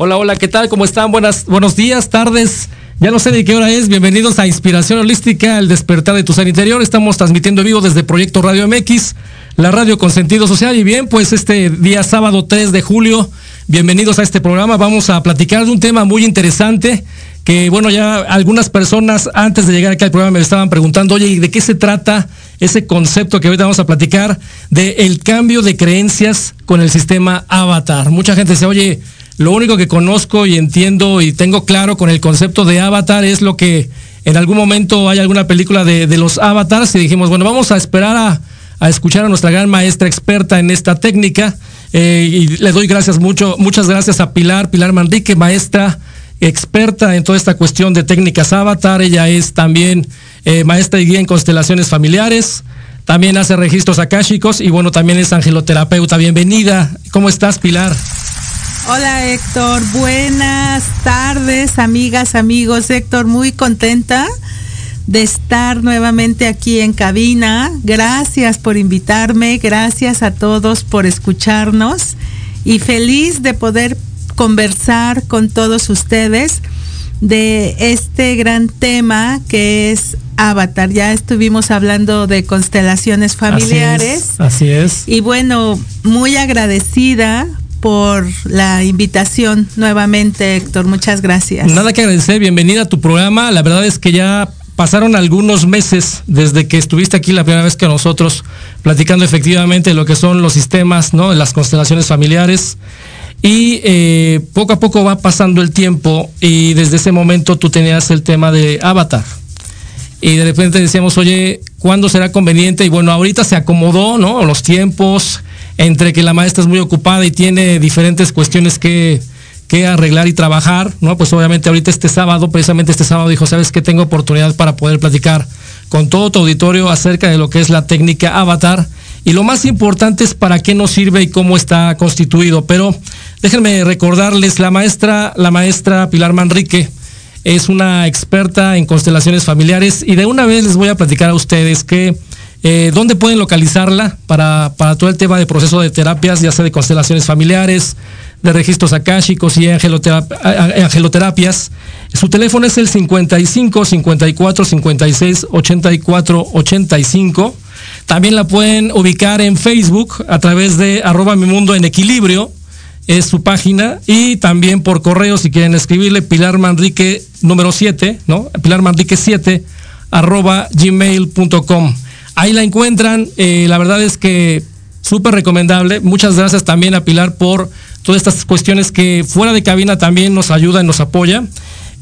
Hola, hola, ¿qué tal? ¿Cómo están? Buenas, buenos días, tardes. Ya no sé de qué hora es. Bienvenidos a Inspiración Holística, el despertar de tu ser interior. Estamos transmitiendo vivo desde Proyecto Radio MX, la radio con sentido social. Y bien, pues este día sábado 3 de julio, bienvenidos a este programa. Vamos a platicar de un tema muy interesante que, bueno, ya algunas personas antes de llegar aquí al programa me estaban preguntando, oye, ¿y de qué se trata ese concepto que ahorita vamos a platicar de el cambio de creencias con el sistema Avatar? Mucha gente dice, oye, lo único que conozco y entiendo y tengo claro con el concepto de avatar es lo que en algún momento hay alguna película de, los avatars y dijimos, bueno, vamos a esperar a, escuchar a nuestra gran maestra experta en esta técnica. Eh, y le doy gracias mucho, muchas gracias a Pilar, Pilar Manrique, maestra experta en toda esta cuestión de técnicas avatar. Ella es también eh, maestra y guía en constelaciones familiares. También hace registros akáshicos y bueno, también es angeloterapeuta. Bienvenida. ¿Cómo estás, Pilar? Hola Héctor, buenas tardes amigas, amigos. Héctor, muy contenta de estar nuevamente aquí en cabina. Gracias por invitarme, gracias a todos por escucharnos y feliz de poder conversar con todos ustedes de este gran tema que es Avatar. Ya estuvimos hablando de constelaciones familiares. Así es. Y bueno, muy agradecida por la invitación nuevamente, Héctor. Muchas gracias. Nada que agradecer, bienvenida a tu programa. La verdad es que ya pasaron algunos meses desde que estuviste aquí la primera vez que nosotros platicando efectivamente lo que son los sistemas, ¿no? Las constelaciones familiares. Y eh, poco a poco va pasando el tiempo y desde ese momento tú tenías el tema de Avatar. Y de repente decíamos, oye, ¿cuándo será conveniente? Y bueno, ahorita se acomodó, ¿no? Los tiempos, entre que la maestra es muy ocupada y tiene diferentes cuestiones que, arreglar y trabajar, ¿no? Pues obviamente ahorita este sábado, precisamente este sábado dijo, ¿sabes qué? Tengo oportunidad para poder platicar con todo tu auditorio acerca de lo que es la técnica Avatar. Y lo más importante es para qué nos sirve y cómo está constituido. Pero déjenme recordarles, la maestra, la maestra Pilar Manrique es una experta en constelaciones familiares y de una vez les voy a platicar a ustedes que eh, ¿Dónde pueden localizarla para, todo el tema de proceso de terapias, ya sea de constelaciones familiares, de registros akáshicos y angeloterapias? Su teléfono es el 55 54 56 84 85. También la pueden ubicar en Facebook a través de arroba mi mundo en equilibrio, es su página, y también por correo si quieren escribirle Pilar Manrique número 7, ¿no? Pilar Manrique 7 arroba gmail.com. Ahí la encuentran. Eh, la verdad es que súper recomendable. Muchas gracias también a Pilar por todas estas cuestiones que fuera de cabina también nos ayuda y nos apoya.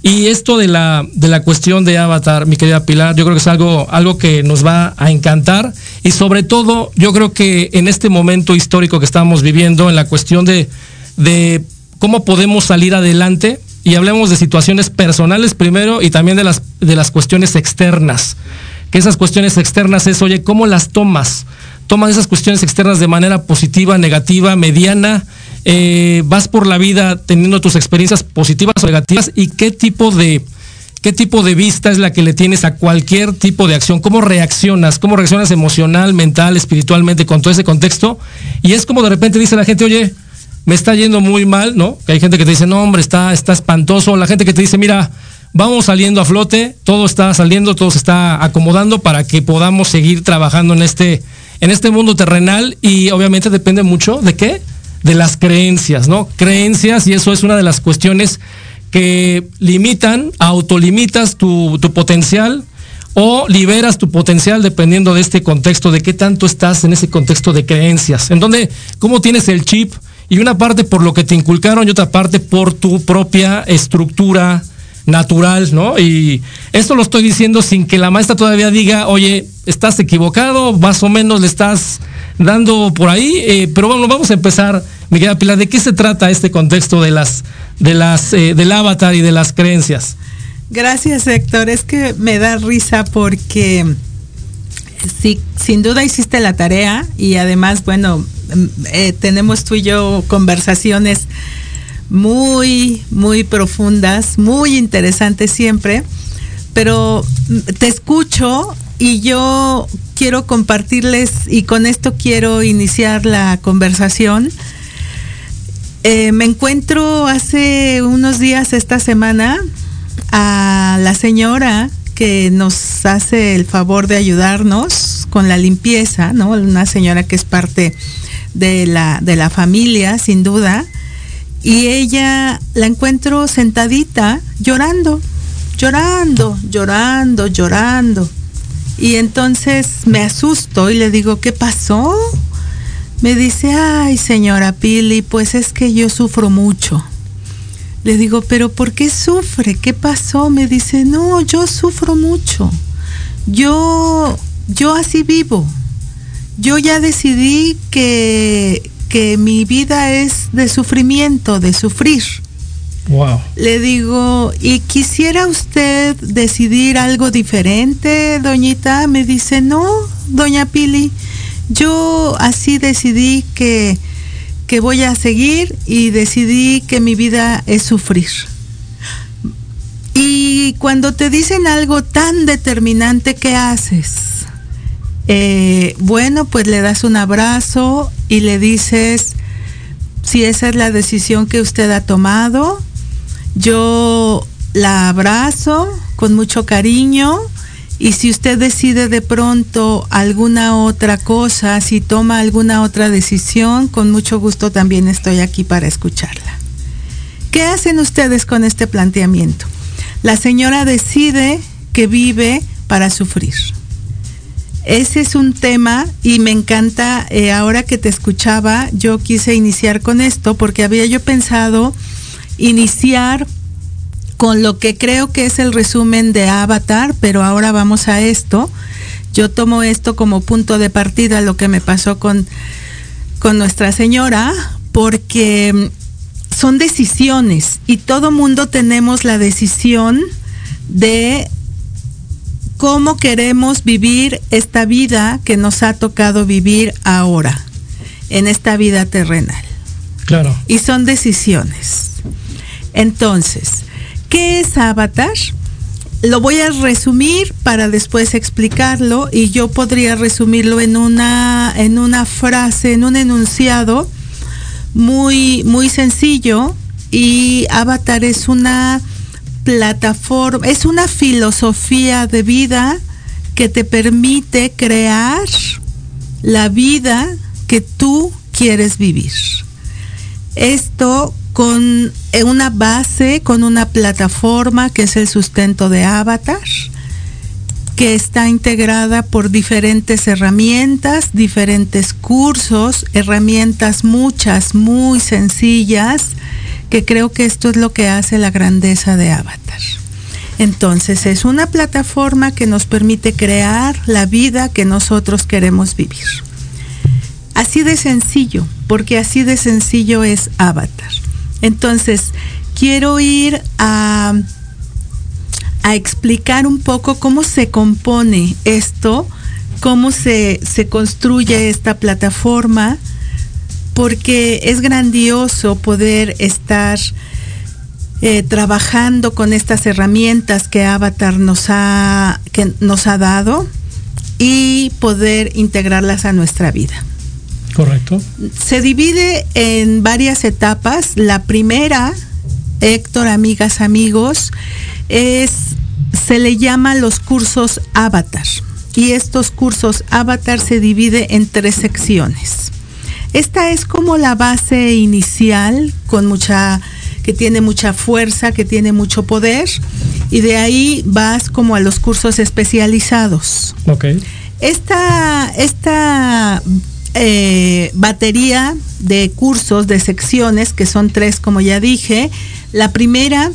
Y esto de la, de la cuestión de Avatar, mi querida Pilar, yo creo que es algo, algo que nos va a encantar. Y sobre todo, yo creo que en este momento histórico que estamos viviendo, en la cuestión de, de cómo podemos salir adelante, y hablemos de situaciones personales primero y también de las, de las cuestiones externas que esas cuestiones externas es, oye, ¿cómo las tomas? Tomas esas cuestiones externas de manera positiva, negativa, mediana, eh, vas por la vida teniendo tus experiencias positivas o negativas y qué tipo de qué tipo de vista es la que le tienes a cualquier tipo de acción, cómo reaccionas, cómo reaccionas emocional, mental, espiritualmente con todo ese contexto. Y es como de repente dice la gente, oye, me está yendo muy mal, ¿no? Que hay gente que te dice, no, hombre, está, está espantoso. La gente que te dice, mira, vamos saliendo a flote, todo está saliendo, todo se está acomodando para que podamos seguir trabajando en este, en este mundo terrenal y obviamente depende mucho de qué? De las creencias, ¿no? Creencias y eso es una de las cuestiones que limitan, autolimitas tu, tu potencial o liberas tu potencial dependiendo de este contexto, de qué tanto estás en ese contexto de creencias, en donde, cómo tienes el chip y una parte por lo que te inculcaron y otra parte por tu propia estructura natural, ¿no? Y esto lo estoy diciendo sin que la maestra todavía diga, oye, estás equivocado, más o menos le estás dando por ahí, eh, pero bueno, vamos a empezar, mi querida Pilar, ¿de qué se trata este contexto de las, de las, eh, del avatar y de las creencias? Gracias, Héctor. Es que me da risa porque sí, sin duda hiciste la tarea y además, bueno, eh, tenemos tú y yo conversaciones muy, muy profundas, muy interesantes siempre, pero te escucho y yo quiero compartirles y con esto quiero iniciar la conversación. Eh, me encuentro hace unos días esta semana a la señora que nos hace el favor de ayudarnos con la limpieza, ¿no? Una señora que es parte de la, de la familia, sin duda. Y ella la encuentro sentadita, llorando, llorando, llorando, llorando. Y entonces me asusto y le digo, ¿qué pasó? Me dice, ay señora Pili, pues es que yo sufro mucho. Le digo, pero ¿por qué sufre? ¿Qué pasó? Me dice, no, yo sufro mucho. Yo, yo así vivo. Yo ya decidí que, que mi vida es de sufrimiento, de sufrir. Wow. Le digo, ¿y quisiera usted decidir algo diferente, doñita? Me dice, no, doña Pili, yo así decidí que, que voy a seguir y decidí que mi vida es sufrir. Y cuando te dicen algo tan determinante, ¿qué haces? Eh, bueno, pues le das un abrazo y le dices, si esa es la decisión que usted ha tomado, yo la abrazo con mucho cariño y si usted decide de pronto alguna otra cosa, si toma alguna otra decisión, con mucho gusto también estoy aquí para escucharla. ¿Qué hacen ustedes con este planteamiento? La señora decide que vive para sufrir. Ese es un tema y me encanta, eh, ahora que te escuchaba, yo quise iniciar con esto porque había yo pensado iniciar con lo que creo que es el resumen de Avatar, pero ahora vamos a esto. Yo tomo esto como punto de partida, lo que me pasó con, con Nuestra Señora, porque son decisiones y todo mundo tenemos la decisión de cómo queremos vivir esta vida que nos ha tocado vivir ahora, en esta vida terrenal. Claro. Y son decisiones. Entonces, ¿qué es avatar? Lo voy a resumir para después explicarlo y yo podría resumirlo en una, en una frase, en un enunciado muy, muy sencillo y avatar es una plataforma, es una filosofía de vida que te permite crear la vida que tú quieres vivir. Esto con una base, con una plataforma que es el sustento de Avatar, que está integrada por diferentes herramientas, diferentes cursos, herramientas muchas, muy sencillas, que creo que esto es lo que hace la grandeza de Avatar. Entonces es una plataforma que nos permite crear la vida que nosotros queremos vivir. Así de sencillo, porque así de sencillo es Avatar. Entonces, quiero ir a, a explicar un poco cómo se compone esto, cómo se, se construye esta plataforma, porque es grandioso poder estar eh, trabajando con estas herramientas que Avatar nos ha, que nos ha dado y poder integrarlas a nuestra vida. Correcto. Se divide en varias etapas. La primera, Héctor, amigas, amigos, es, se le llama los cursos Avatar. Y estos cursos Avatar se divide en tres secciones. Esta es como la base inicial, con mucha que tiene mucha fuerza, que tiene mucho poder, y de ahí vas como a los cursos especializados. Ok. Esta, esta eh, batería de cursos, de secciones, que son tres, como ya dije, la primera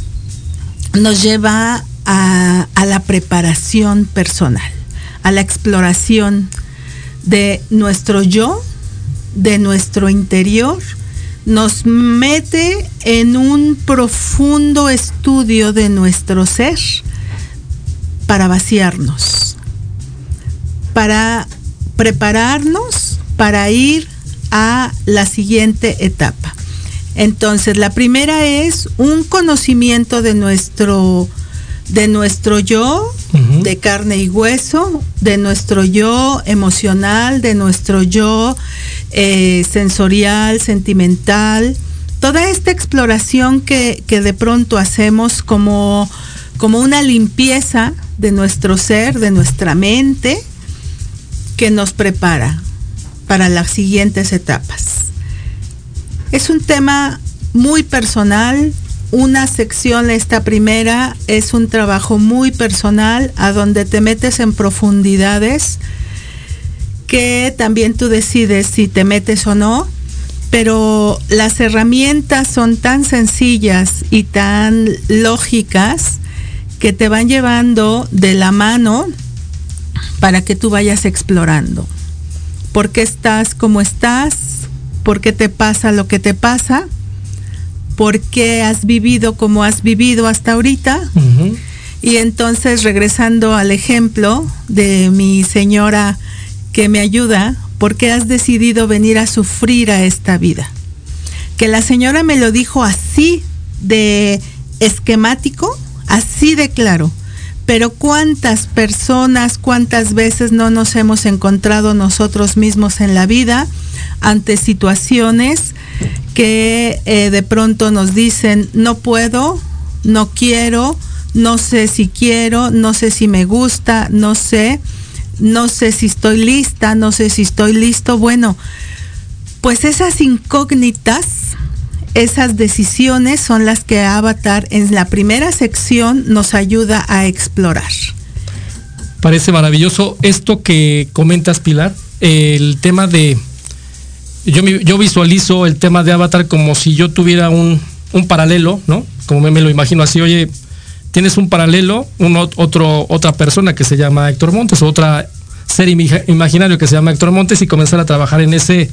nos lleva a, a la preparación personal, a la exploración de nuestro yo, de nuestro interior, nos mete en un profundo estudio de nuestro ser para vaciarnos, para prepararnos para ir a la siguiente etapa. Entonces, la primera es un conocimiento de nuestro de nuestro yo, De carne y hueso, de nuestro yo emocional, de nuestro yo eh, sensorial, sentimental, toda esta exploración que, que de pronto hacemos como, como una limpieza de nuestro ser, de nuestra mente, que nos prepara para las siguientes etapas. Es un tema muy personal, una sección, esta primera, es un trabajo muy personal a donde te metes en profundidades que también tú decides si te metes o no, pero las herramientas son tan sencillas y tan lógicas que te van llevando de la mano para que tú vayas explorando. ¿Por qué estás como estás? ¿Por qué te pasa lo que te pasa? ¿Por qué has vivido como has vivido hasta ahorita? Y entonces, regresando al ejemplo de mi señora que me ayuda, ¿por qué has decidido venir a sufrir a esta vida? Que la señora me lo dijo así de esquemático, así de claro. Pero cuántas personas, cuántas veces no nos hemos encontrado nosotros mismos en la vida ante situaciones que eh, de pronto nos dicen, no puedo, no quiero, no sé si quiero, no sé si me gusta, no sé, no sé si estoy lista, no sé si estoy listo. Bueno, pues esas incógnitas, esas decisiones son las que Avatar en la primera sección nos ayuda a explorar. Parece maravilloso esto que comentas, Pilar. El tema de. Yo, yo visualizo el tema de Avatar como si yo tuviera un, un paralelo, ¿no? Como me, me lo imagino así, oye, tienes un paralelo, un ot- otro, otra persona que se llama Héctor Montes, otra ser imaginario que se llama Héctor Montes y comenzar a trabajar en ese,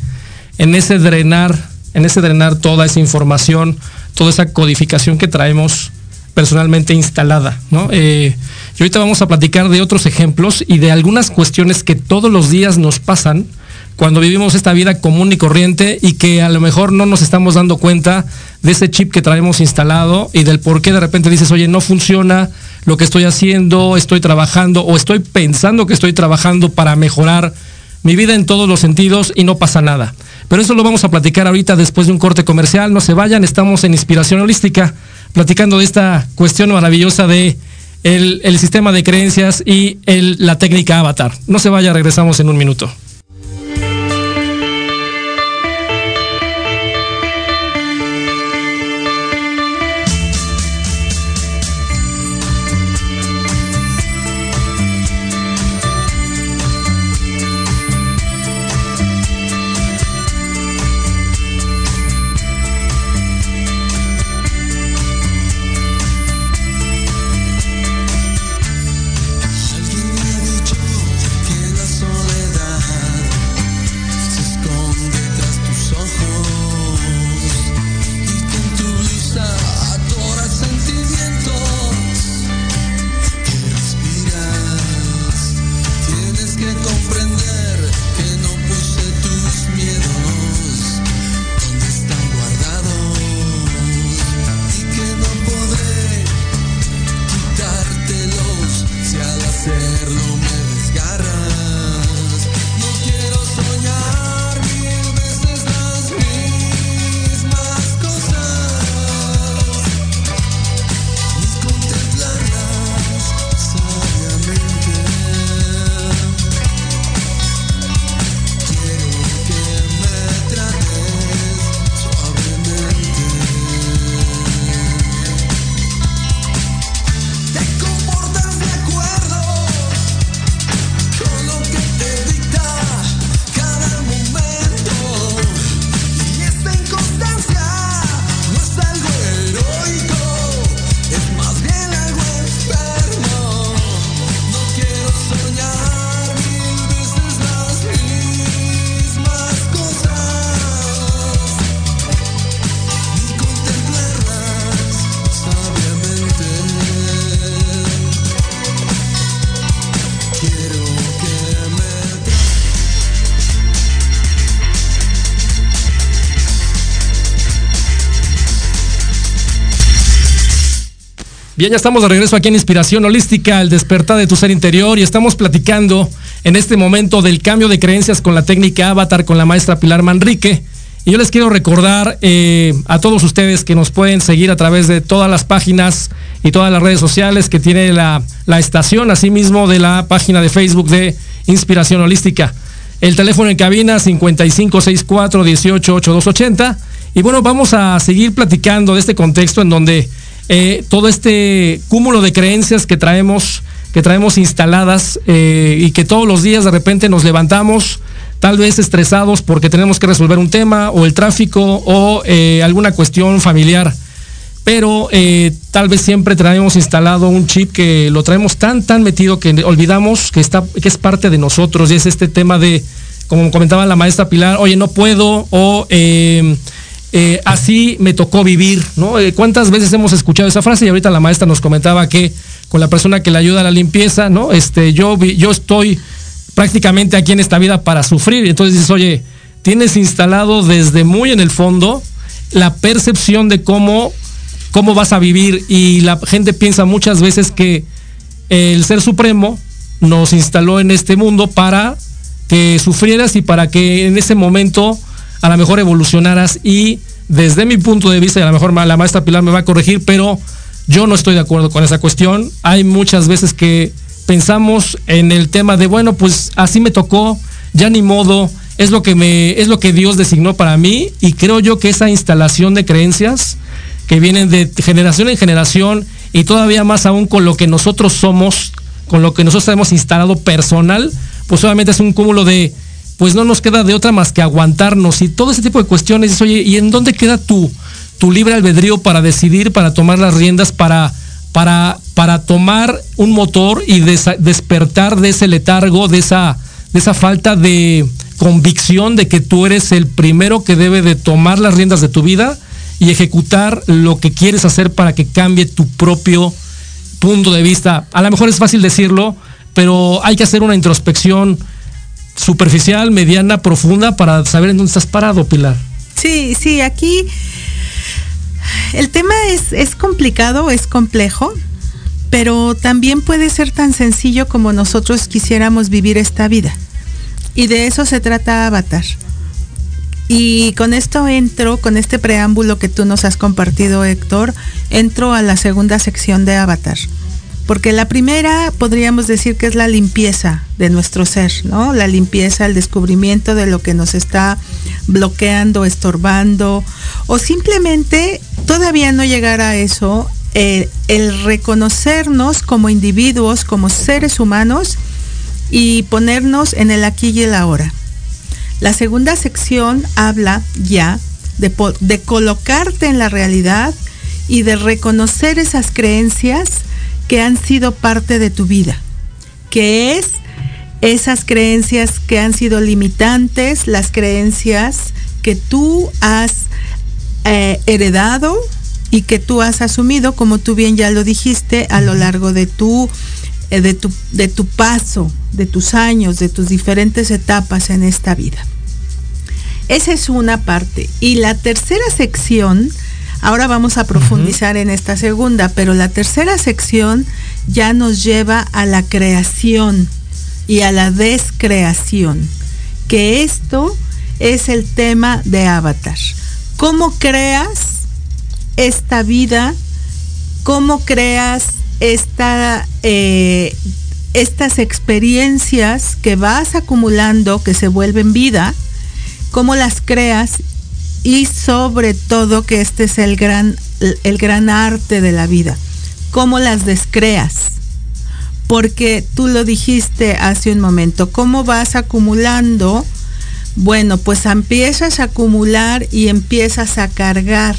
en ese drenar, en ese drenar toda esa información, toda esa codificación que traemos personalmente instalada, ¿no? Eh, y ahorita vamos a platicar de otros ejemplos y de algunas cuestiones que todos los días nos pasan cuando vivimos esta vida común y corriente y que a lo mejor no nos estamos dando cuenta de ese chip que traemos instalado y del por qué de repente dices, oye, no funciona lo que estoy haciendo, estoy trabajando o estoy pensando que estoy trabajando para mejorar mi vida en todos los sentidos y no pasa nada. Pero eso lo vamos a platicar ahorita después de un corte comercial. No se vayan, estamos en Inspiración Holística, platicando de esta cuestión maravillosa de el, el sistema de creencias y el- la técnica avatar. No se vaya, regresamos en un minuto. Bien, ya estamos de regreso aquí en Inspiración Holística, el despertar de tu ser interior y estamos platicando en este momento del cambio de creencias con la técnica Avatar con la maestra Pilar Manrique. Y yo les quiero recordar eh, a todos ustedes que nos pueden seguir a través de todas las páginas y todas las redes sociales que tiene la, la estación, asimismo de la página de Facebook de Inspiración Holística. El teléfono en cabina 5564 188280. Y bueno, vamos a seguir platicando de este contexto en donde eh, todo este cúmulo de creencias que traemos, que traemos instaladas eh, y que todos los días de repente nos levantamos tal vez estresados porque tenemos que resolver un tema o el tráfico o eh, alguna cuestión familiar. Pero tal vez siempre traemos instalado un chip que lo traemos tan, tan metido que olvidamos que, está, que es parte de nosotros y es este tema de, como comentaba la maestra Pilar, oye, no puedo o eh, así me tocó vivir, ¿no? Eh, ¿Cuántas veces hemos escuchado esa frase? Y ahorita la maestra nos comentaba que con la persona que le ayuda a la limpieza, ¿no? Este, yo, yo estoy prácticamente aquí en esta vida para sufrir. Entonces dices, oye, tienes instalado desde muy en el fondo la percepción de cómo, cómo vas a vivir. Y la gente piensa muchas veces que el Ser Supremo nos instaló en este mundo para que sufrieras y para que en ese momento a lo mejor evolucionaras y desde mi punto de vista, y a lo mejor la maestra Pilar me va a corregir, pero yo no estoy de acuerdo con esa cuestión. Hay muchas veces que pensamos en el tema de, bueno, pues así me tocó, ya ni modo, es lo que me es lo que Dios designó para mí y creo yo que esa instalación de creencias que vienen de generación en generación y todavía más aún con lo que nosotros somos, con lo que nosotros hemos instalado personal, pues obviamente es un cúmulo de pues no nos queda de otra más que aguantarnos y todo ese tipo de cuestiones. ¿y en dónde queda tu, tu libre albedrío para decidir, para tomar las riendas, para, para, para tomar un motor y despertar de ese letargo, de esa, de esa falta de convicción de que tú eres el primero que debe de tomar las riendas de tu vida y ejecutar lo que quieres hacer para que cambie tu propio punto de vista. A lo mejor es fácil decirlo, pero hay que hacer una introspección superficial, mediana, profunda para saber en dónde estás parado, Pilar. Sí, sí, aquí el tema es, es complicado, es complejo, pero también puede ser tan sencillo como nosotros quisiéramos vivir esta vida. Y de eso se trata Avatar. Y con esto entro, con este preámbulo que tú nos has compartido, Héctor, entro a la segunda sección de Avatar porque la primera podríamos decir que es la limpieza de nuestro ser, ¿no? La limpieza, el descubrimiento de lo que nos está bloqueando, estorbando, o simplemente todavía no llegar a eso, eh, el reconocernos como individuos, como seres humanos y ponernos en el aquí y el ahora. La segunda sección habla ya de, de colocarte en la realidad y de reconocer esas creencias que han sido parte de tu vida, que es esas creencias que han sido limitantes, las creencias que tú has eh, heredado y que tú has asumido, como tú bien ya lo dijiste, a lo largo de tu, eh, de tu, de tu paso, de tus años, de tus diferentes etapas en esta vida. Esa es una parte. Y la tercera sección Ahora vamos a profundizar en esta segunda, pero la tercera sección ya nos lleva a la creación y a la descreación, que esto es el tema de Avatar. ¿Cómo creas esta vida? ¿Cómo creas esta, eh, estas experiencias que vas acumulando, que se vuelven vida? ¿Cómo las creas y sobre todo que este es el gran, el gran arte de la vida, cómo las descreas. Porque tú lo dijiste hace un momento, cómo vas acumulando, bueno, pues empiezas a acumular y empiezas a cargar.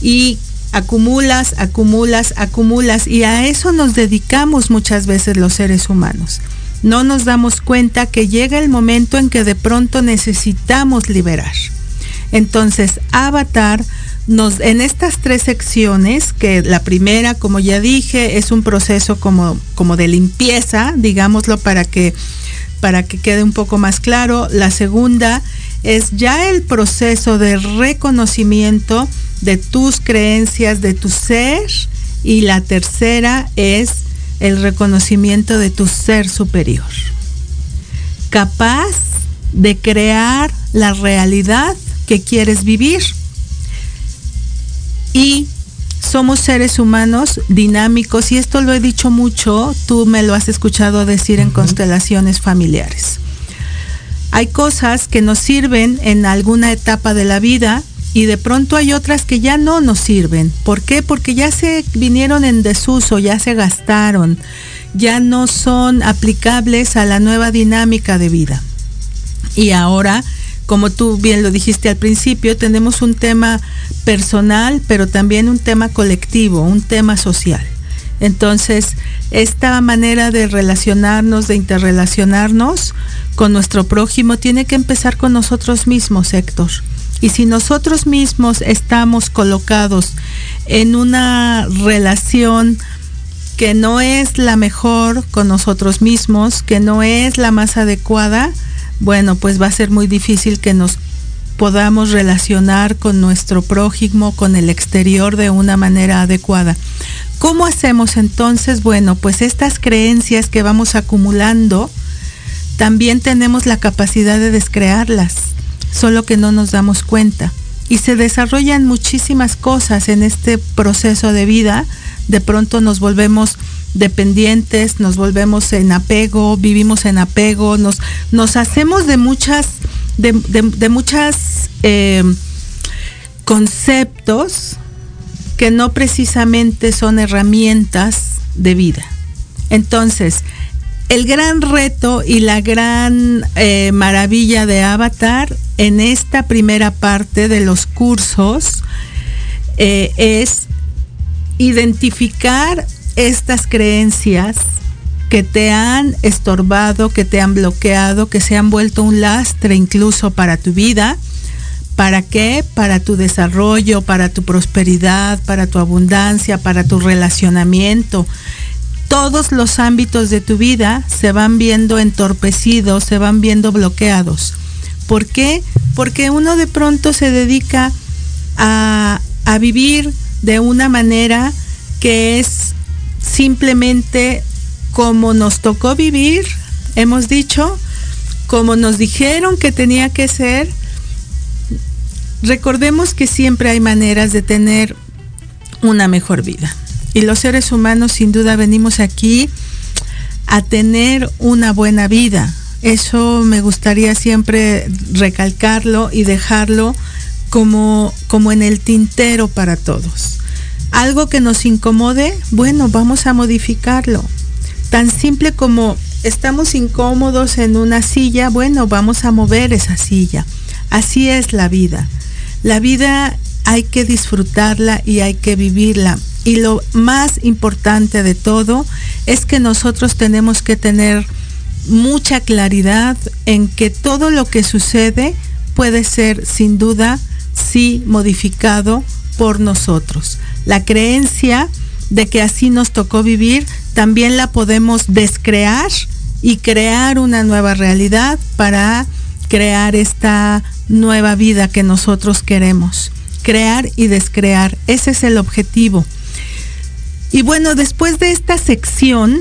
Y acumulas, acumulas, acumulas. Y a eso nos dedicamos muchas veces los seres humanos. No nos damos cuenta que llega el momento en que de pronto necesitamos liberar. Entonces, Avatar nos, en estas tres secciones, que la primera, como ya dije, es un proceso como, como de limpieza, digámoslo para que, para que quede un poco más claro. La segunda es ya el proceso de reconocimiento de tus creencias, de tu ser Y la tercera es el reconocimiento de tu ser superior. Capaz de crear la realidad que quieres vivir. Y somos seres humanos dinámicos y esto lo he dicho mucho, tú me lo has escuchado decir en constelaciones familiares. Hay cosas que nos sirven en alguna etapa de la vida y de pronto hay otras que ya no nos sirven. ¿Por qué? Porque ya se vinieron en desuso, ya se gastaron, ya no son aplicables a la nueva dinámica de vida. Y ahora como tú bien lo dijiste al principio, tenemos un tema personal, pero también un tema colectivo, un tema social. Entonces, esta manera de relacionarnos, de interrelacionarnos con nuestro prójimo, tiene que empezar con nosotros mismos, Héctor. Y si nosotros mismos estamos colocados en una relación que no es la mejor con nosotros mismos, que no es la más adecuada, bueno, pues va a ser muy difícil que nos podamos relacionar con nuestro prójimo, con el exterior de una manera adecuada. ¿Cómo hacemos entonces? Bueno, pues estas creencias que vamos acumulando, también tenemos la capacidad de descrearlas, solo que no nos damos cuenta. Y se desarrollan muchísimas cosas en este proceso de vida. De pronto nos volvemos dependientes, nos volvemos en apego, vivimos en apego, nos, nos hacemos de muchas, de, de, muchas eh, conceptos que no precisamente son herramientas de vida. Entonces, el gran reto y la gran eh, maravilla de Avatar en esta primera parte de los cursos eh, es identificar estas creencias que te han estorbado, que te han bloqueado, que se han vuelto un lastre incluso para tu vida. ¿Para qué? Para tu desarrollo, para tu prosperidad, para tu abundancia, para tu relacionamiento. Todos los ámbitos de tu vida se van viendo entorpecidos, se van viendo bloqueados. ¿Por qué? Porque uno de pronto se dedica a, a vivir de una manera que es simplemente como nos tocó vivir, hemos dicho, como nos dijeron que tenía que ser, recordemos que siempre hay maneras de tener una mejor vida. Y los seres humanos sin duda venimos aquí a tener una buena vida. Eso me gustaría siempre recalcarlo y dejarlo como, como en el tintero para todos algo que nos incomode, bueno, vamos a modificarlo. Tan simple como estamos incómodos en una silla, bueno, vamos a mover esa silla. Así es la vida. La vida hay que disfrutarla y hay que vivirla. Y lo más importante de todo es que nosotros tenemos que tener mucha claridad en que todo lo que sucede puede ser sin duda sí modificado por nosotros. La creencia de que así nos tocó vivir, también la podemos descrear y crear una nueva realidad para crear esta nueva vida que nosotros queremos. Crear y descrear. Ese es el objetivo. Y bueno, después de esta sección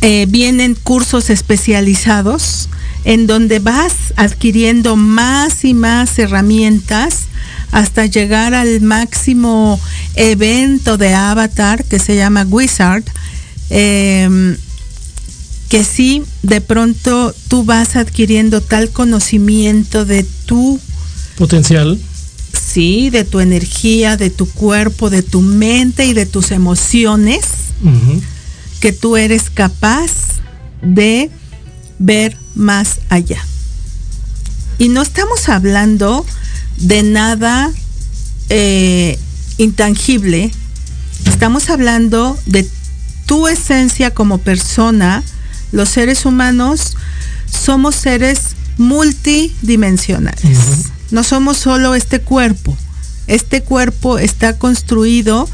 eh, vienen cursos especializados en donde vas adquiriendo más y más herramientas hasta llegar al máximo evento de Avatar que se llama Wizard, eh, que sí, de pronto tú vas adquiriendo tal conocimiento de tu potencial. Sí, de tu energía, de tu cuerpo, de tu mente y de tus emociones, uh -huh. que tú eres capaz de ver más allá. Y no estamos hablando de nada eh, intangible, estamos hablando de tu esencia como persona. Los seres humanos somos seres multidimensionales. Uh -huh. No somos solo este cuerpo. Este cuerpo está construido,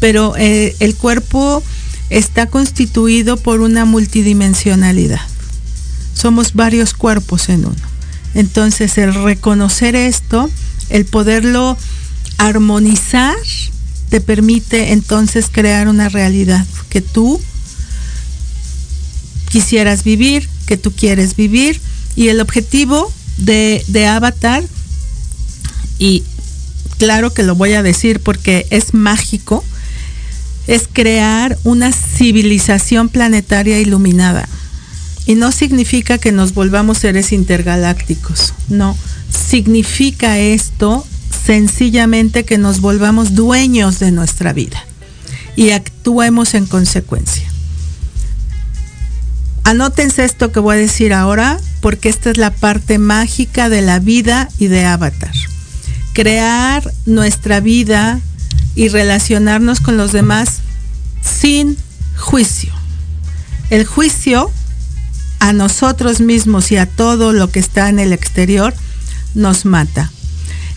pero eh, el cuerpo está constituido por una multidimensionalidad. Somos varios cuerpos en uno. Entonces, el reconocer esto, el poderlo armonizar, te permite entonces crear una realidad que tú quisieras vivir, que tú quieres vivir. Y el objetivo de, de Avatar, y claro que lo voy a decir porque es mágico, es crear una civilización planetaria iluminada. Y no significa que nos volvamos seres intergalácticos, no. Significa esto sencillamente que nos volvamos dueños de nuestra vida y actuemos en consecuencia. Anótense esto que voy a decir ahora porque esta es la parte mágica de la vida y de Avatar. Crear nuestra vida y relacionarnos con los demás sin juicio. El juicio a nosotros mismos y a todo lo que está en el exterior nos mata.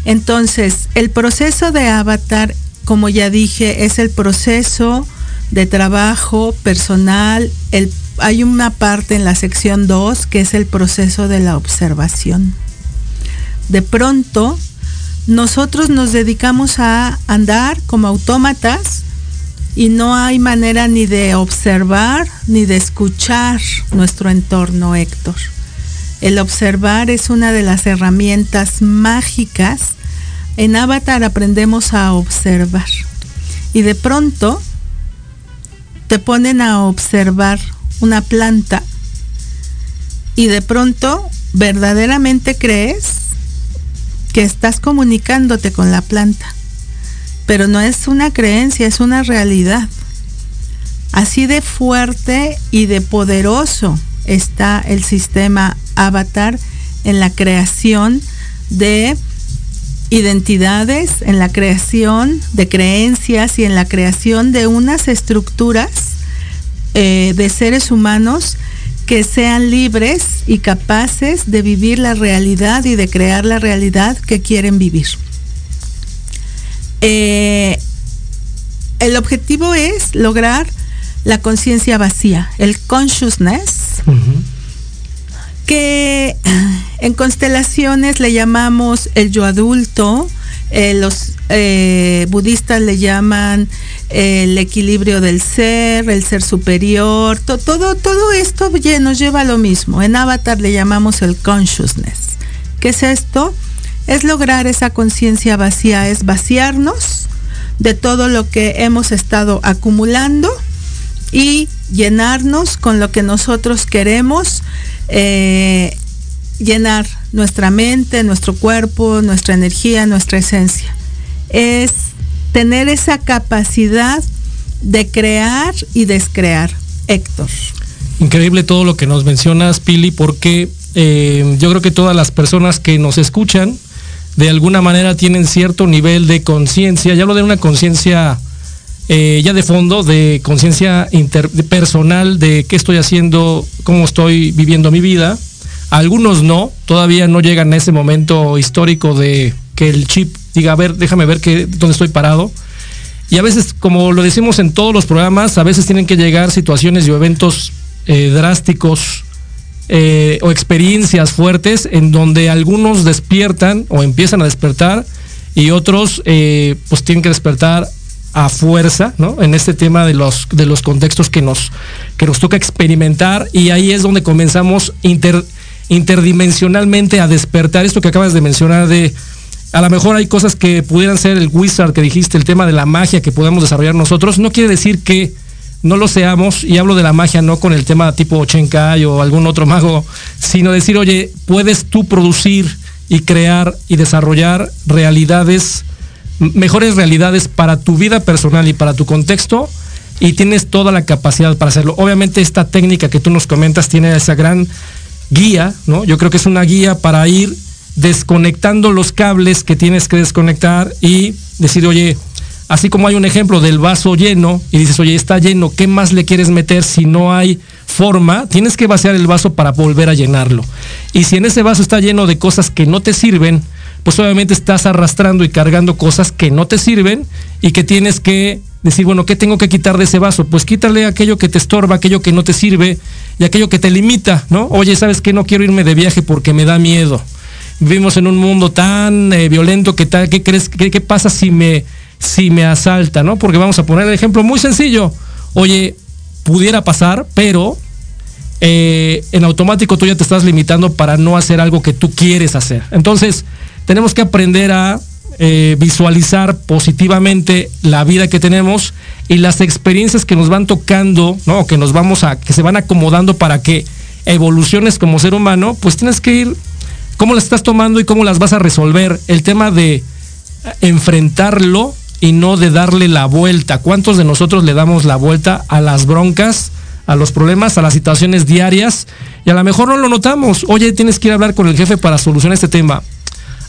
Entonces, el proceso de avatar, como ya dije, es el proceso de trabajo personal. Hay una parte en la sección 2 que es el proceso de la observación. De pronto, nosotros nos dedicamos a andar como autómatas y no hay manera ni de observar ni de escuchar nuestro entorno, Héctor. El observar es una de las herramientas mágicas. En Avatar aprendemos a observar. Y de pronto te ponen a observar una planta y de pronto verdaderamente crees que estás comunicándote con la planta. Pero no es una creencia, es una realidad. Así de fuerte y de poderoso está el sistema avatar en la creación de identidades, en la creación de creencias y en la creación de unas estructuras eh, de seres humanos que sean libres y capaces de vivir la realidad y de crear la realidad que quieren vivir. Eh, el objetivo es lograr la conciencia vacía, el consciousness, que en constelaciones le llamamos el yo adulto, eh, los eh, budistas le llaman el equilibrio del ser, el ser superior, to, todo, todo esto nos lleva a lo mismo. En Avatar le llamamos el consciousness. ¿Qué es esto? Es lograr esa conciencia vacía, es vaciarnos de todo lo que hemos estado acumulando y llenarnos con lo que nosotros queremos eh, llenar nuestra mente, nuestro cuerpo, nuestra energía, nuestra esencia. Es tener esa capacidad de crear y descrear. Héctor. Increíble todo lo que nos mencionas, Pili, porque eh, yo creo que todas las personas que nos escuchan de alguna manera tienen cierto nivel de conciencia. Ya hablo de una conciencia eh, ya de fondo, de conciencia personal de qué estoy haciendo, cómo estoy viviendo mi vida. Algunos no, todavía no llegan a ese momento histórico de que el chip diga, a ver, déjame ver dónde estoy parado. Y a veces, como lo decimos en todos los programas, a veces tienen que llegar situaciones y eventos eh, drásticos eh, o experiencias fuertes en donde algunos despiertan o empiezan a despertar y otros eh, pues tienen que despertar a fuerza, ¿no? En este tema de los, de los contextos que nos, que nos toca experimentar y ahí es donde comenzamos inter, interdimensionalmente a despertar esto que acabas de mencionar de a lo mejor hay cosas que pudieran ser el wizard que dijiste, el tema de la magia que podemos desarrollar nosotros, no quiere decir que no lo seamos, y hablo de la magia no con el tema tipo Chenkai o algún otro mago, sino decir, oye, puedes tú producir y crear y desarrollar realidades, mejores realidades para tu vida personal y para tu contexto, y tienes toda la capacidad para hacerlo. Obviamente esta técnica que tú nos comentas tiene esa gran guía, ¿no? Yo creo que es una guía para ir desconectando los cables que tienes que desconectar y decir, oye, así como hay un ejemplo del vaso lleno y dices, oye, está lleno, ¿qué más le quieres meter si no hay forma? Tienes que vaciar el vaso para volver a llenarlo. Y si en ese vaso está lleno de cosas que no te sirven, pues obviamente estás arrastrando y cargando cosas que no te sirven y que tienes que decir, bueno, ¿qué tengo que quitar de ese vaso? Pues quítale aquello que te estorba, aquello que no te sirve y aquello que te limita, ¿no? Oye, ¿sabes qué? No quiero irme de viaje porque me da miedo vivimos en un mundo tan eh, violento que tal, ¿qué crees? Qué, pasa si me si me asalta, ¿no? Porque vamos a poner el ejemplo muy sencillo. Oye, pudiera pasar, pero eh, en automático tú ya te estás limitando para no hacer algo que tú quieres hacer. Entonces, tenemos que aprender a eh, visualizar positivamente la vida que tenemos y las experiencias que nos van tocando, ¿no? Que nos vamos a, que se van acomodando para que evoluciones como ser humano, pues tienes que ir cómo las estás tomando y cómo las vas a resolver. El tema de enfrentarlo y no de darle la vuelta. ¿Cuántos de nosotros le damos la vuelta a las broncas, a los problemas, a las situaciones diarias? Y a lo mejor no lo notamos. Oye, tienes que ir a hablar con el jefe para solucionar este tema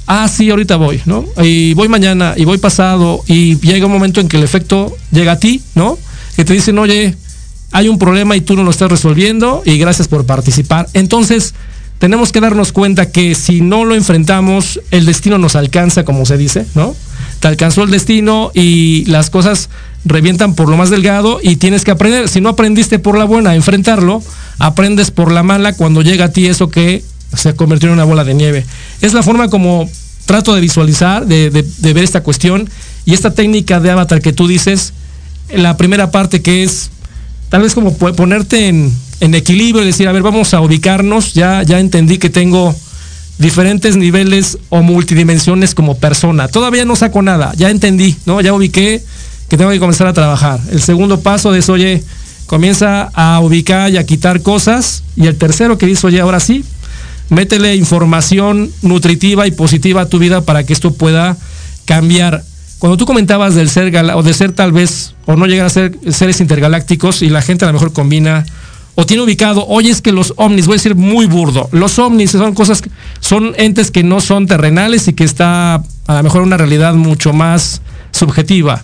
ah, sí, ahorita voy, ¿no? Y voy mañana, y voy pasado, y llega un momento en que el efecto llega a ti, ¿no? Que te dicen, oye, hay un problema y tú no lo estás resolviendo, y gracias por participar. Entonces, tenemos que darnos cuenta que si no lo enfrentamos, el destino nos alcanza, como se dice, ¿no? Te alcanzó el destino y las cosas revientan por lo más delgado y tienes que aprender. Si no aprendiste por la buena a enfrentarlo, aprendes por la mala cuando llega a ti eso que se convirtió en una bola de nieve. Es la forma como trato de visualizar, de, ver esta cuestión y esta técnica de avatar que tú dices, la primera parte que es tal vez como ponerte en, equilibrio y decir, a ver, vamos a ubicarnos, ya, ya entendí que tengo diferentes niveles o multidimensiones como persona. Todavía no saco nada, ya entendí, ¿no? Ya ubiqué que tengo que comenzar a trabajar. El segundo paso es, oye, comienza a ubicar y a quitar cosas. Y el tercero que dice, oye, ahora sí, métele información nutritiva y positiva a tu vida para que esto pueda cambiar. Cuando tú comentabas del ser o de ser tal vez o no llegar a ser seres intergalácticos y la gente a lo mejor combina o tiene ubicado, oye es que los ovnis, voy a decir muy burdo, los ovnis son cosas, son entes que no son terrenales y que está a lo mejor una realidad mucho más subjetiva.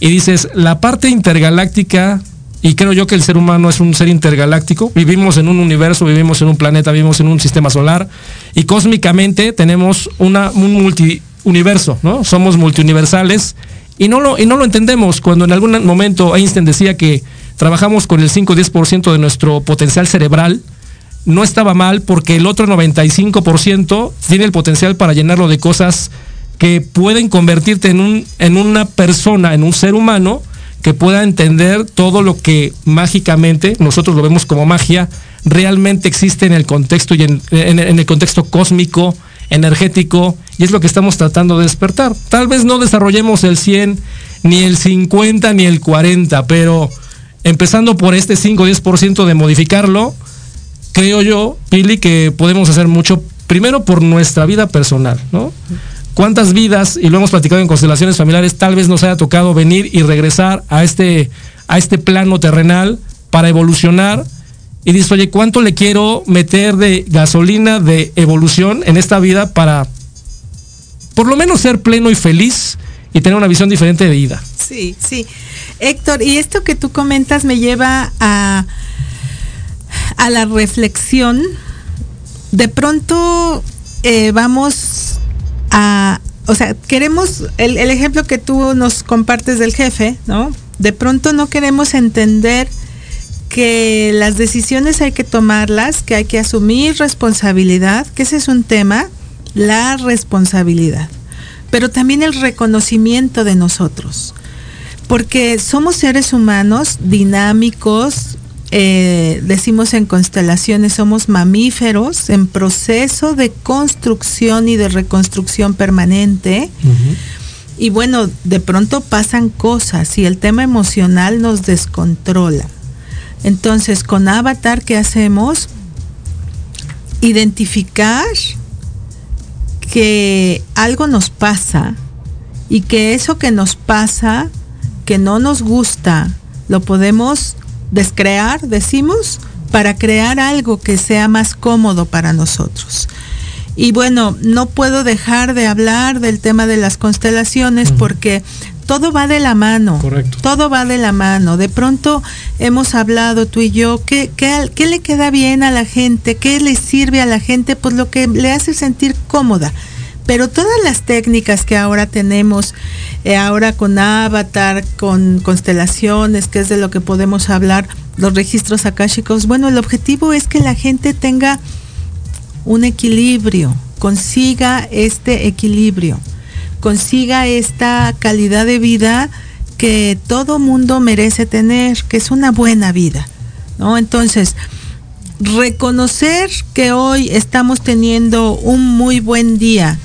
Y dices, la parte intergaláctica y creo yo que el ser humano es un ser intergaláctico. Vivimos en un universo, vivimos en un planeta, vivimos en un sistema solar. Y cósmicamente tenemos un multiuniverso, ¿no? Somos multiuniversales. Y no, lo, y no lo entendemos. Cuando en algún momento Einstein decía que trabajamos con el 5 o 10% de nuestro potencial cerebral, no estaba mal porque el otro 95% tiene el potencial para llenarlo de cosas que pueden convertirte en, un, en una persona, en un ser humano, que pueda entender todo lo que mágicamente, nosotros lo vemos como magia, realmente existe en el contexto y en, el contexto cósmico, energético, y es lo que estamos tratando de despertar. Tal vez no desarrollemos el 100, ni el 50, ni el 40, pero empezando por este 5 o 10% de modificarlo, creo yo, Pili, que podemos hacer mucho, primero por nuestra vida personal, ¿no? cuántas vidas, y lo hemos platicado en constelaciones familiares, tal vez nos haya tocado venir y regresar a este, a este plano terrenal para evolucionar. Y dices, oye, ¿cuánto le quiero meter de gasolina de evolución en esta vida para por lo menos ser pleno y feliz y tener una visión diferente de vida? Sí, sí. Héctor, y esto que tú comentas me lleva a, a la reflexión. De pronto eh, vamos o sea, queremos, el, el ejemplo que tú nos compartes del jefe, ¿no? De pronto no queremos entender que las decisiones hay que tomarlas, que hay que asumir responsabilidad, que ese es un tema, la responsabilidad, pero también el reconocimiento de nosotros, porque somos seres humanos dinámicos, eh, decimos en constelaciones, somos mamíferos en proceso de construcción y de reconstrucción permanente. Y bueno, de pronto pasan cosas y el tema emocional nos descontrola. Entonces, con Avatar, ¿qué hacemos? Identificar que algo nos pasa y que eso que nos pasa, que no nos gusta, lo podemos descrear, decimos, para crear algo que sea más cómodo para nosotros. Y bueno, no puedo dejar de hablar del tema de las constelaciones porque todo va de la mano. Correcto. Todo va de la mano. De pronto hemos hablado tú y yo, ¿qué, qué, qué le queda bien a la gente? ¿Qué le sirve a la gente? Pues lo que le hace sentir cómoda. Pero todas las técnicas que ahora tenemos, eh, ahora con avatar, con constelaciones, que es de lo que podemos hablar, los registros akáshicos, bueno, el objetivo es que la gente tenga un equilibrio, consiga este equilibrio. Consiga esta calidad de vida que todo mundo merece tener, que es una buena vida, ¿no? Entonces, reconocer que hoy estamos teniendo un muy buen día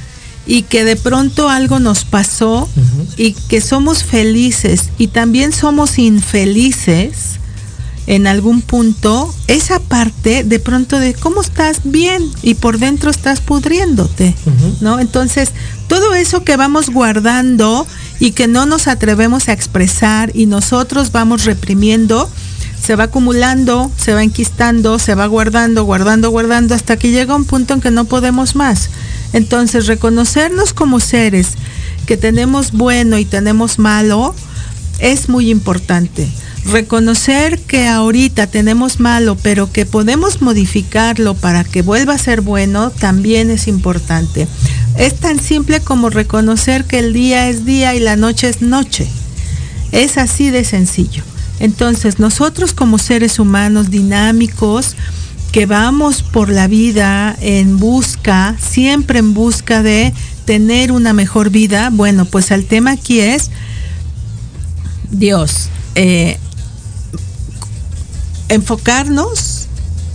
y que de pronto algo nos pasó y que somos felices y también somos infelices en algún punto, esa parte de pronto de cómo estás bien y por dentro estás pudriéndote, ¿no? Entonces, todo eso que vamos guardando y que no nos atrevemos a expresar y nosotros vamos reprimiendo, se va acumulando, se va enquistando, se va guardando, guardando, guardando, hasta que llega un punto en que no podemos más. Entonces, reconocernos como seres que tenemos bueno y tenemos malo es muy importante. Reconocer que ahorita tenemos malo, pero que podemos modificarlo para que vuelva a ser bueno, también es importante. Es tan simple como reconocer que el día es día y la noche es noche. Es así de sencillo. Entonces, nosotros como seres humanos dinámicos, que vamos por la vida en busca, siempre en busca de tener una mejor vida, bueno, pues el tema aquí es Dios. Eh, enfocarnos,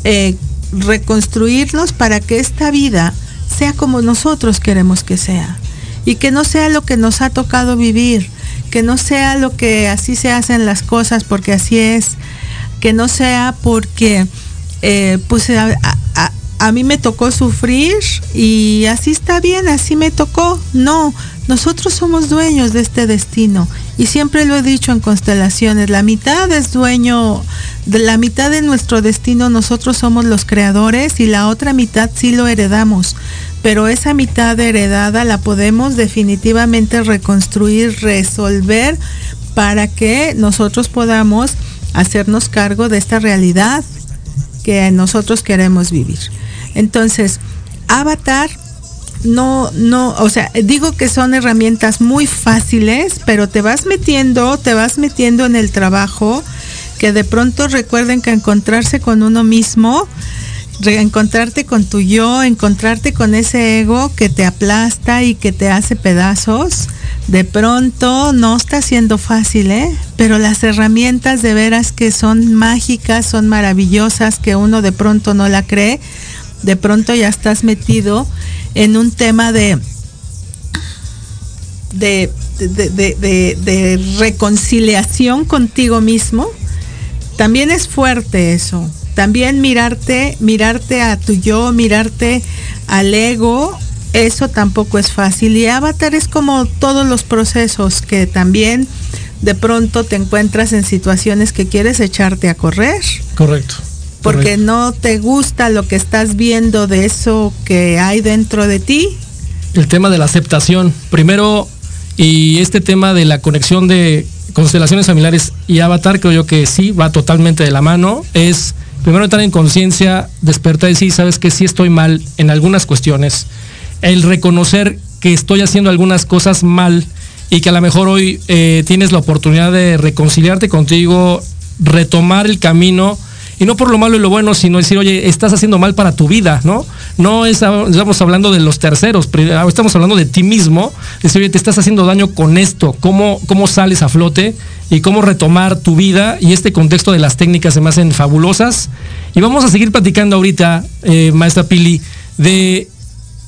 eh, reconstruirnos para que esta vida sea como nosotros queremos que sea. Y que no sea lo que nos ha tocado vivir, que no sea lo que así se hacen las cosas porque así es, que no sea porque eh, pues a, a, a mí me tocó sufrir y así está bien, así me tocó. No, nosotros somos dueños de este destino y siempre lo he dicho en constelaciones, la mitad es dueño, de la mitad de nuestro destino nosotros somos los creadores y la otra mitad sí lo heredamos, pero esa mitad heredada la podemos definitivamente reconstruir, resolver para que nosotros podamos hacernos cargo de esta realidad que nosotros queremos vivir. Entonces, Avatar no, no, o sea, digo que son herramientas muy fáciles, pero te vas metiendo, te vas metiendo en el trabajo, que de pronto recuerden que encontrarse con uno mismo, reencontrarte con tu yo, encontrarte con ese ego que te aplasta y que te hace pedazos, de pronto no está siendo fácil, ¿eh? Pero las herramientas de veras que son mágicas, son maravillosas, que uno de pronto no la cree, de pronto ya estás metido en un tema de de, de, reconciliación contigo mismo, también es fuerte eso. También mirarte, mirarte a tu yo, mirarte al ego, eso tampoco es fácil. Y Avatar es como todos los procesos que también de pronto te encuentras en situaciones que quieres echarte a correr. Correcto porque no te gusta lo que estás viendo de eso que hay dentro de ti. El tema de la aceptación, primero, y este tema de la conexión de constelaciones familiares y avatar, creo yo que sí, va totalmente de la mano, es primero entrar en conciencia, despertar y decir, sabes que sí estoy mal en algunas cuestiones, el reconocer que estoy haciendo algunas cosas mal y que a lo mejor hoy eh, tienes la oportunidad de reconciliarte contigo, retomar el camino, y no por lo malo y lo bueno, sino decir, oye, estás haciendo mal para tu vida, ¿no? No es, estamos hablando de los terceros, estamos hablando de ti mismo, decir, oye, te estás haciendo daño con esto, ¿cómo, cómo sales a flote y cómo retomar tu vida? Y este contexto de las técnicas se me hacen fabulosas. Y vamos a seguir platicando ahorita, eh, maestra Pili, de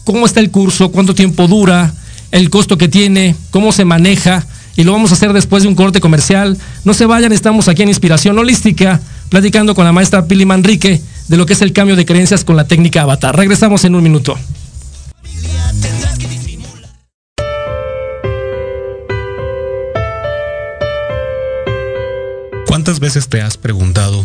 cómo está el curso, cuánto tiempo dura, el costo que tiene, cómo se maneja y lo vamos a hacer después de un corte comercial. No se vayan, estamos aquí en Inspiración Holística, platicando con la maestra Pili Manrique de lo que es el cambio de creencias con la técnica Avatar. Regresamos en un minuto. ¿Cuántas veces te has preguntado,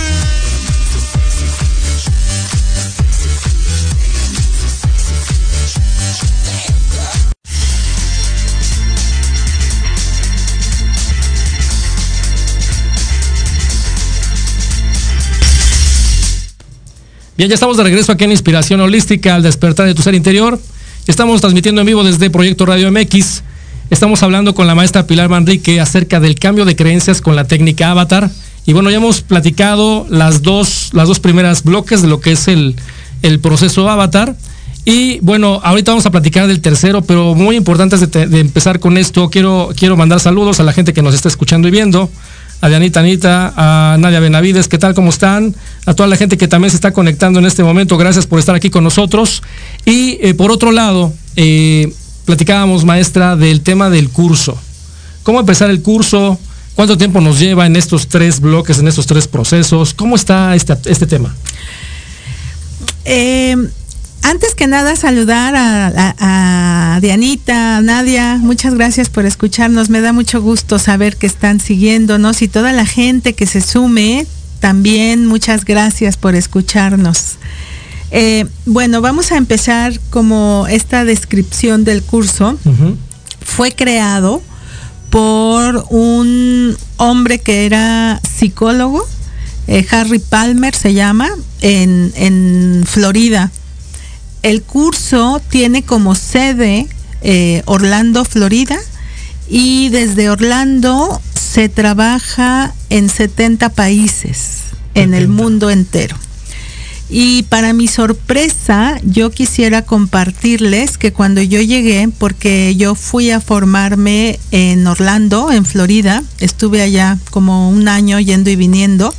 Bien, ya estamos de regreso aquí en Inspiración Holística al despertar de tu ser interior. Estamos transmitiendo en vivo desde Proyecto Radio MX. Estamos hablando con la maestra Pilar Manrique acerca del cambio de creencias con la técnica Avatar. Y bueno, ya hemos platicado las dos, las dos primeras bloques de lo que es el, el proceso Avatar. Y bueno, ahorita vamos a platicar del tercero, pero muy importante de empezar con esto, quiero, quiero mandar saludos a la gente que nos está escuchando y viendo a Dianita Anita, a Nadia Benavides, ¿qué tal? ¿Cómo están? A toda la gente que también se está conectando en este momento, gracias por estar aquí con nosotros. Y eh, por otro lado, eh, platicábamos, maestra, del tema del curso. ¿Cómo empezar el curso? ¿Cuánto tiempo nos lleva en estos tres bloques, en estos tres procesos? ¿Cómo está este, este tema? Eh, antes que nada, saludar a, a, a, Dianita, a Nadia. Muchas gracias por escucharnos. Me da mucho gusto saber que están siguiéndonos y toda la gente que se sume, también muchas gracias por escucharnos. Eh, bueno, vamos a empezar como esta descripción del curso. Uh -huh. Fue creado por un hombre que era psicólogo, eh, Harry Palmer se llama, en, en Florida el curso tiene como sede eh, Orlando, Florida, y desde Orlando se trabaja en 70 países, 70. en el mundo entero. Y para mi sorpresa, yo quisiera compartirles que cuando yo llegué, porque yo fui a formarme en Orlando, en Florida, estuve allá como un año yendo y viniendo,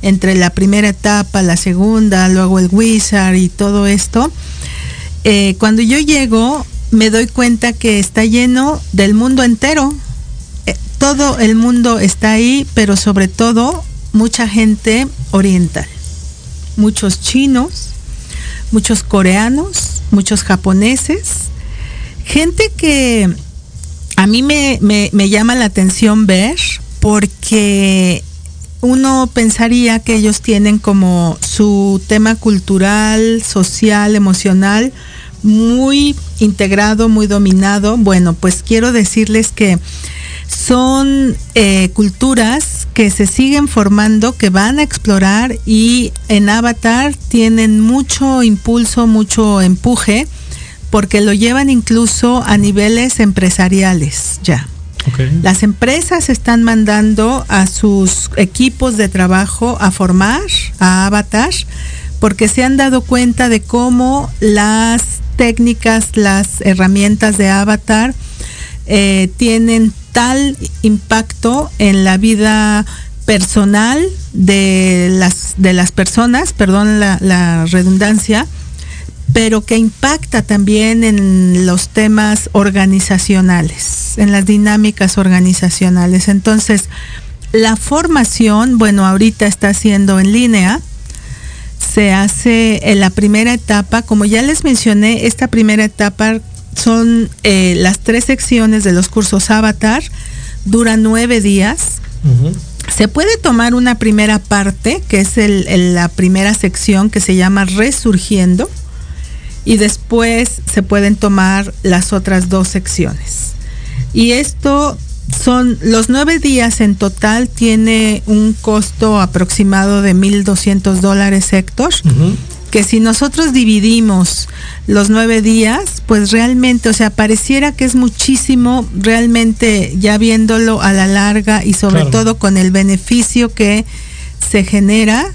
entre la primera etapa, la segunda, luego el Wizard y todo esto, eh, cuando yo llego me doy cuenta que está lleno del mundo entero. Todo el mundo está ahí, pero sobre todo mucha gente oriental. Muchos chinos, muchos coreanos, muchos japoneses. Gente que a mí me, me, me llama la atención ver porque uno pensaría que ellos tienen como su tema cultural, social, emocional muy integrado, muy dominado. Bueno, pues quiero decirles que son eh, culturas que se siguen formando, que van a explorar y en Avatar tienen mucho impulso, mucho empuje, porque lo llevan incluso a niveles empresariales ya. Okay. Las empresas están mandando a sus equipos de trabajo a formar a Avatar porque se han dado cuenta de cómo las técnicas, las herramientas de Avatar eh, tienen tal impacto en la vida personal de las, de las personas, perdón la, redundancia, pero que impacta también en los temas organizacionales, en las dinámicas organizacionales. Entonces, la formación, bueno, ahorita está siendo en línea, se hace en la primera etapa, como ya les mencioné, esta primera etapa son eh, las tres secciones de los cursos Avatar, dura nueve días. Se puede tomar una primera parte, que es el- el- la primera sección que se llama Resurgiendo, y después se pueden tomar las otras dos secciones. Y esto son los nueve días en total, tiene un costo aproximado de 1.200 dólares, Héctor que si nosotros dividimos los nueve días, pues realmente, o sea, pareciera que es muchísimo, realmente ya viéndolo a la larga y sobre Claro. todo con el beneficio que se genera,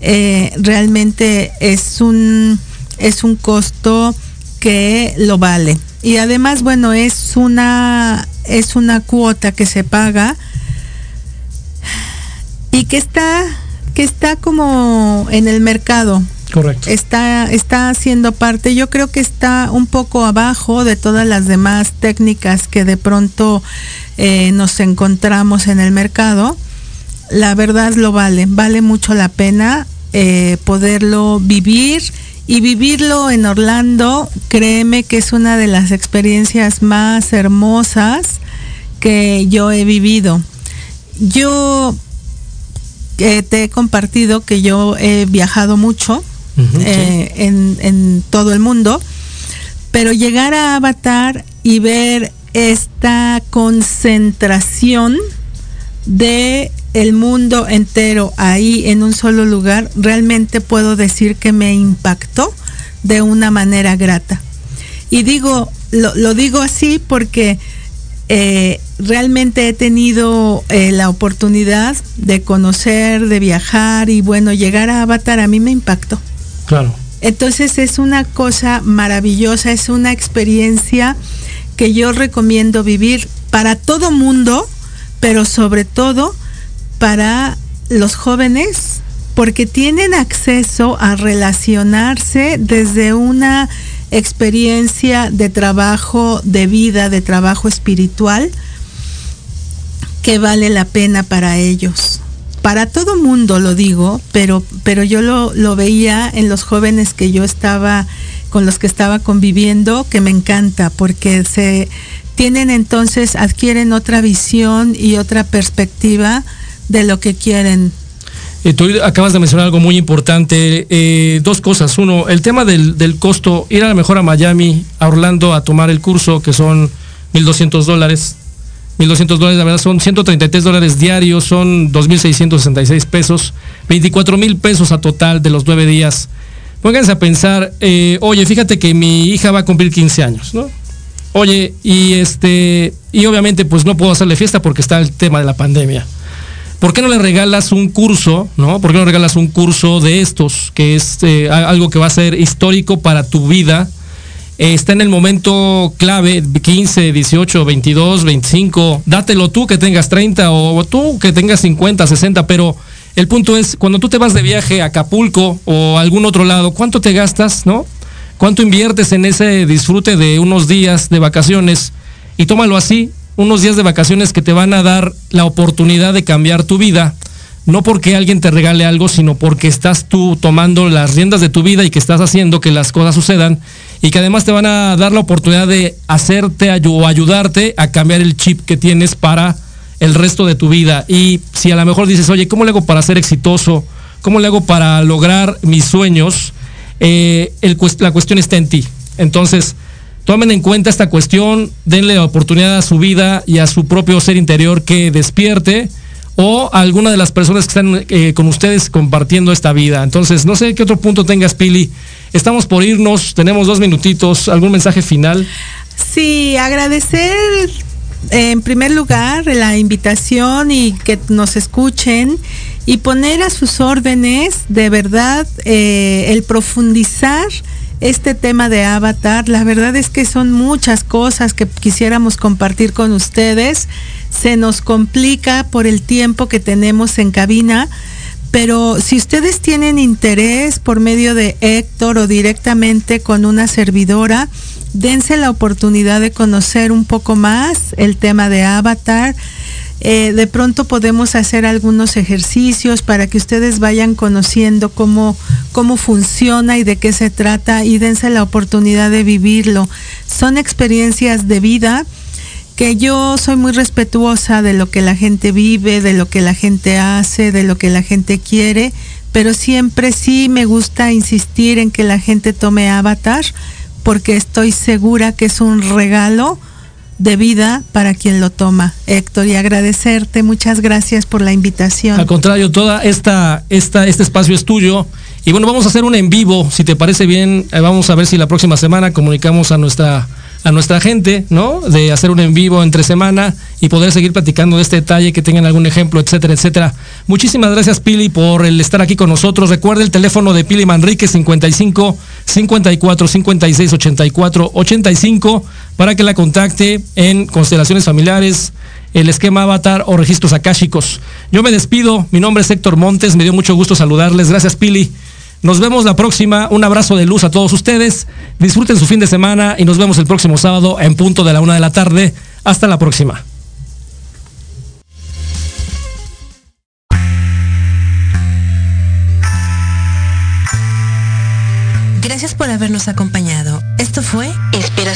eh, realmente es un, es un costo que lo vale. Y además, bueno, es una, es una cuota que se paga y que está, que está como en el mercado. Correcto. Está, está haciendo parte, yo creo que está un poco abajo de todas las demás técnicas que de pronto eh, nos encontramos en el mercado. La verdad lo vale, vale mucho la pena eh, poderlo vivir y vivirlo en Orlando, créeme que es una de las experiencias más hermosas que yo he vivido. Yo eh, te he compartido que yo he viajado mucho Eh, en, en todo el mundo, pero llegar a Avatar y ver esta concentración de el mundo entero ahí en un solo lugar, realmente puedo decir que me impactó de una manera grata. Y digo, lo, lo digo así porque eh, realmente he tenido eh, la oportunidad de conocer, de viajar y bueno, llegar a Avatar a mí me impactó. Claro. Entonces es una cosa maravillosa, es una experiencia que yo recomiendo vivir para todo mundo, pero sobre todo para los jóvenes, porque tienen acceso a relacionarse desde una experiencia de trabajo de vida, de trabajo espiritual, que vale la pena para ellos. Para todo mundo lo digo, pero, pero yo lo, lo veía en los jóvenes que yo estaba, con los que estaba conviviendo, que me encanta, porque se tienen entonces, adquieren otra visión y otra perspectiva de lo que quieren. Eh, tú acabas de mencionar algo muy importante. eh, dos cosas. Uno, el tema del, del costo. Ir a lo mejor a Miami, a Orlando, a tomar el curso, que son 1.200 dólares. 1.200 dólares, la verdad, son 133 dólares diarios, son 2.666 pesos. 24 mil pesos a total de los nueve días. Pónganse a pensar, eh, oye, fíjate que mi hija va a cumplir 15 años, ¿no? Oye, y este, y obviamente pues no puedo hacerle fiesta porque está el tema de la pandemia. ¿Por qué no le regalas un curso, no? ¿Por qué no regalas un curso de estos, que es eh, algo que va a ser histórico para tu vida? Eh, está en el momento clave, 15, 18, 22, 25. Dátelo tú que tengas 30 o tú que tengas 50, 60, pero el punto es, cuando tú te vas de viaje a Acapulco o algún otro lado, ¿cuánto te gastas, no? ¿Cuánto inviertes en ese disfrute de unos días de vacaciones? Y tómalo así, unos días de vacaciones que te van a dar la oportunidad de cambiar tu vida, no porque alguien te regale algo, sino porque estás tú tomando las riendas de tu vida y que estás haciendo que las cosas sucedan y que además te van a dar la oportunidad de hacerte o ayudarte a cambiar el chip que tienes para el resto de tu vida. Y si a lo mejor dices, oye, ¿cómo le hago para ser exitoso? ¿Cómo le hago para lograr mis sueños? Eh, la cuestión está en ti. Entonces, tomen en cuenta esta cuestión, denle la oportunidad a su vida y a su propio ser interior que despierte o a alguna de las personas que están eh, con ustedes compartiendo esta vida. Entonces, no sé qué otro punto tengas, Pili. Estamos por irnos, tenemos dos minutitos, algún mensaje final. Sí, agradecer eh, en primer lugar la invitación y que nos escuchen y poner a sus órdenes de verdad eh, el profundizar este tema de Avatar. La verdad es que son muchas cosas que quisiéramos compartir con ustedes. Se nos complica por el tiempo que tenemos en cabina, Pero si ustedes tienen interés por medio de Héctor o directamente con una servidora, dense la oportunidad de conocer un poco más el tema de Avatar. Eh, de pronto podemos hacer algunos ejercicios para que ustedes vayan conociendo cómo, cómo funciona y de qué se trata y dense la oportunidad de vivirlo. Son experiencias de vida que yo soy muy respetuosa de lo que la gente vive, de lo que la gente hace, de lo que la gente quiere, pero siempre sí me gusta insistir en que la gente tome avatar porque estoy segura que es un regalo de vida para quien lo toma. Héctor, y agradecerte, muchas gracias por la invitación. Al contrario, toda esta, esta, este espacio es tuyo. Y bueno, vamos a hacer un en vivo, si te parece bien, eh, vamos a ver si la próxima semana comunicamos a nuestra a nuestra gente, ¿no? De hacer un en vivo entre semana y poder seguir platicando de este detalle, que tengan algún ejemplo, etcétera, etcétera. Muchísimas gracias, Pili, por el estar aquí con nosotros. Recuerde el teléfono de Pili Manrique, 55 54 56 84 85, para que la contacte en constelaciones familiares, el esquema avatar o registros akáshicos. Yo me despido, mi nombre es Héctor Montes, me dio mucho gusto saludarles. Gracias, Pili. Nos vemos la próxima. Un abrazo de luz a todos ustedes. Disfruten su fin de semana y nos vemos el próximo sábado en punto de la una de la tarde. Hasta la próxima. Gracias por habernos acompañado. Esto fue